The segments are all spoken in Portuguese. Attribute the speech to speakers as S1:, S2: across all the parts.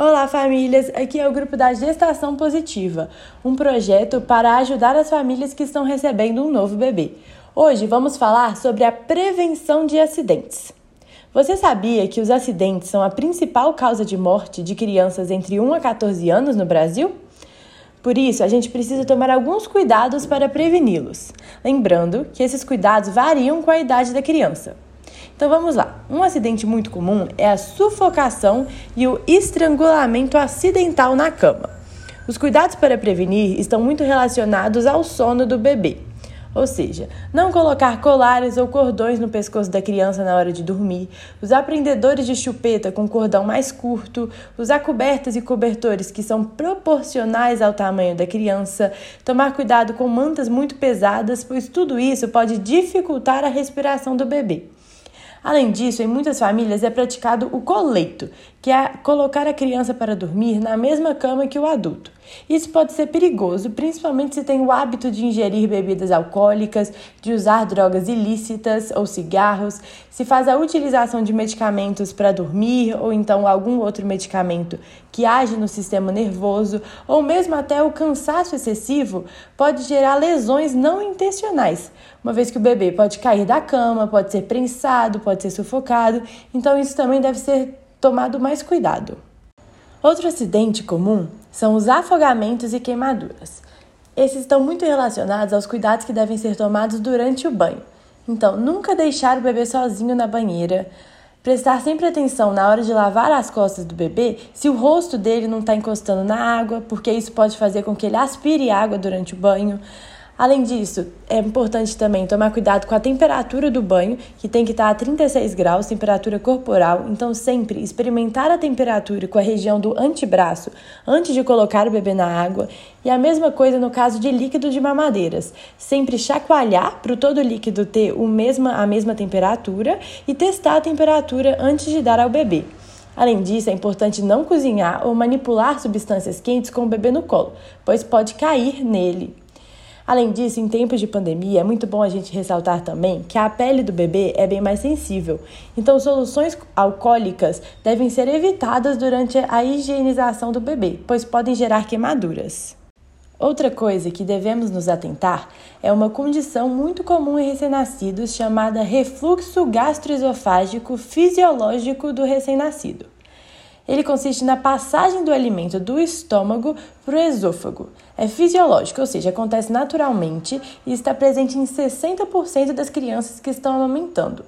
S1: Olá, famílias! Aqui é o grupo da Gestação Positiva, um projeto para ajudar as famílias que estão recebendo um novo bebê. Hoje vamos falar sobre a prevenção de acidentes. Você sabia que os acidentes são a principal causa de morte de crianças entre 1 a 14 anos no Brasil? Por isso, a gente precisa tomar alguns cuidados para preveni-los. Lembrando que esses cuidados variam com a idade da criança. Então vamos lá. Um acidente muito comum é a sufocação e o estrangulamento acidental na cama. Os cuidados para prevenir estão muito relacionados ao sono do bebê. Ou seja, não colocar colares ou cordões no pescoço da criança na hora de dormir, usar prendedores de chupeta com cordão mais curto, usar cobertas e cobertores que são proporcionais ao tamanho da criança, tomar cuidado com mantas muito pesadas, pois tudo isso pode dificultar a respiração do bebê. Além disso, em muitas famílias é praticado o coleito, que é colocar a criança para dormir na mesma cama que o adulto. Isso pode ser perigoso, principalmente se tem o hábito de ingerir bebidas alcoólicas, de usar drogas ilícitas ou cigarros, se faz a utilização de medicamentos para dormir ou então algum outro medicamento que age no sistema nervoso, ou mesmo até o cansaço excessivo pode gerar lesões não intencionais, uma vez que o bebê pode cair da cama, pode ser prensado, pode ser sufocado, então isso também deve ser tomado mais cuidado. Outro acidente comum são os afogamentos e queimaduras. Esses estão muito relacionados aos cuidados que devem ser tomados durante o banho. Então, nunca deixar o bebê sozinho na banheira. Prestar sempre atenção na hora de lavar as costas do bebê se o rosto dele não está encostando na água, porque isso pode fazer com que ele aspire água durante o banho. Além disso, é importante também tomar cuidado com a temperatura do banho, que tem que estar a 36 graus, temperatura corporal. Então, sempre experimentar a temperatura com a região do antebraço antes de colocar o bebê na água. E a mesma coisa no caso de líquido de mamadeiras. Sempre chacoalhar para o todo líquido ter o a mesma temperatura e testar a temperatura antes de dar ao bebê. Além disso, é importante não cozinhar ou manipular substâncias quentes com o bebê no colo, pois pode cair nele. Além disso, em tempos de pandemia, é muito bom a gente ressaltar também que a pele do bebê é bem mais sensível. Então, soluções alcoólicas devem ser evitadas durante a higienização do bebê, pois podem gerar queimaduras. Outra coisa que devemos nos atentar é uma condição muito comum em recém-nascidos chamada refluxo gastroesofágico fisiológico do recém-nascido. Ele consiste na passagem do alimento do estômago para o esôfago. É fisiológico, ou seja, acontece naturalmente e está presente em 60% das crianças que estão amamentando.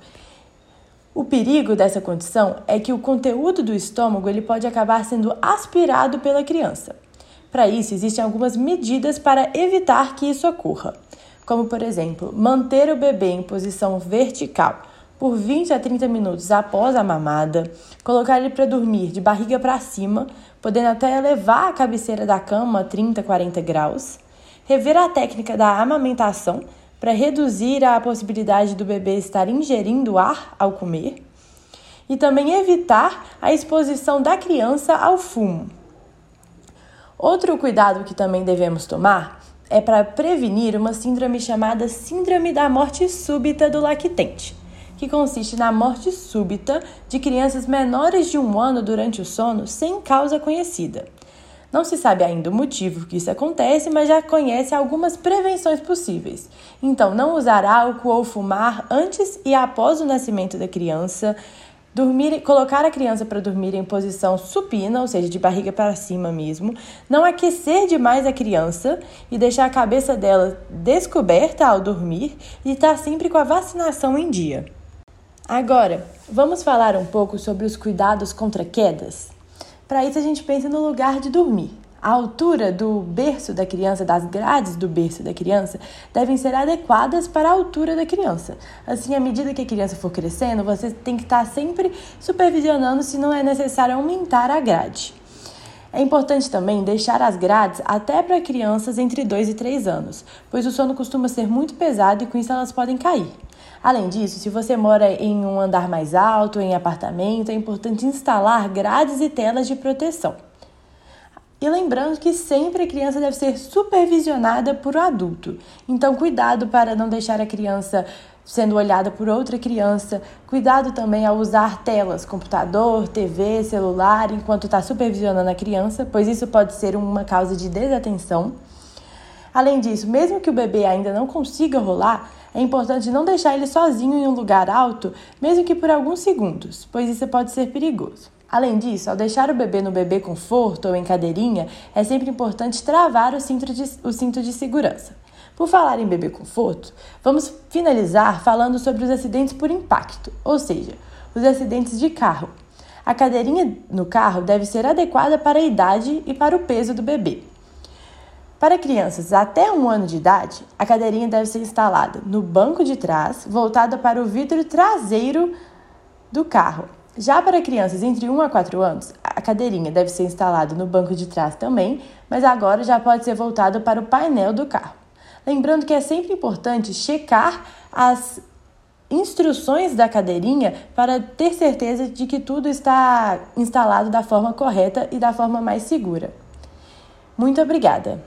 S1: O perigo dessa condição é que o conteúdo do estômago ele pode acabar sendo aspirado pela criança. Para isso, existem algumas medidas para evitar que isso ocorra, como, por exemplo, manter o bebê em posição vertical por 20 a 30 minutos após a mamada, colocar ele para dormir de barriga para cima, podendo até elevar a cabeceira da cama a 30, 40 graus, rever a técnica da amamentação para reduzir a possibilidade do bebê estar ingerindo ar ao comer e também evitar a exposição da criança ao fumo. Outro cuidado que também devemos tomar é para prevenir uma síndrome chamada Síndrome da Morte Súbita do Lactente que consiste na morte súbita de crianças menores de um ano durante o sono sem causa conhecida. Não se sabe ainda o motivo que isso acontece, mas já conhece algumas prevenções possíveis. Então, não usar álcool ou fumar antes e após o nascimento da criança, dormir, colocar a criança para dormir em posição supina, ou seja, de barriga para cima mesmo, não aquecer demais a criança e deixar a cabeça dela descoberta ao dormir e estar sempre com a vacinação em dia. Agora, vamos falar um pouco sobre os cuidados contra quedas? Para isso, a gente pensa no lugar de dormir. A altura do berço da criança, das grades do berço da criança, devem ser adequadas para a altura da criança. Assim, à medida que a criança for crescendo, você tem que estar sempre supervisionando se não é necessário aumentar a grade. É importante também deixar as grades até para crianças entre 2 e 3 anos, pois o sono costuma ser muito pesado e com isso elas podem cair. Além disso, se você mora em um andar mais alto, em apartamento, é importante instalar grades e telas de proteção. E lembrando que sempre a criança deve ser supervisionada por um adulto. Então, cuidado para não deixar a criança sendo olhada por outra criança. Cuidado também ao usar telas, computador, TV, celular, enquanto está supervisionando a criança, pois isso pode ser uma causa de desatenção. Além disso, mesmo que o bebê ainda não consiga rolar, é importante não deixar ele sozinho em um lugar alto, mesmo que por alguns segundos, pois isso pode ser perigoso. Além disso, ao deixar o bebê no bebê conforto ou em cadeirinha, é sempre importante travar o cinto de, o cinto de segurança. Por falar em bebê conforto, vamos finalizar falando sobre os acidentes por impacto, ou seja, os acidentes de carro. A cadeirinha no carro deve ser adequada para a idade e para o peso do bebê. Para crianças até um ano de idade, a cadeirinha deve ser instalada no banco de trás, voltada para o vidro traseiro do carro. Já para crianças entre 1 a 4 anos, a cadeirinha deve ser instalada no banco de trás também, mas agora já pode ser voltada para o painel do carro. Lembrando que é sempre importante checar as instruções da cadeirinha para ter certeza de que tudo está instalado da forma correta e da forma mais segura. Muito obrigada!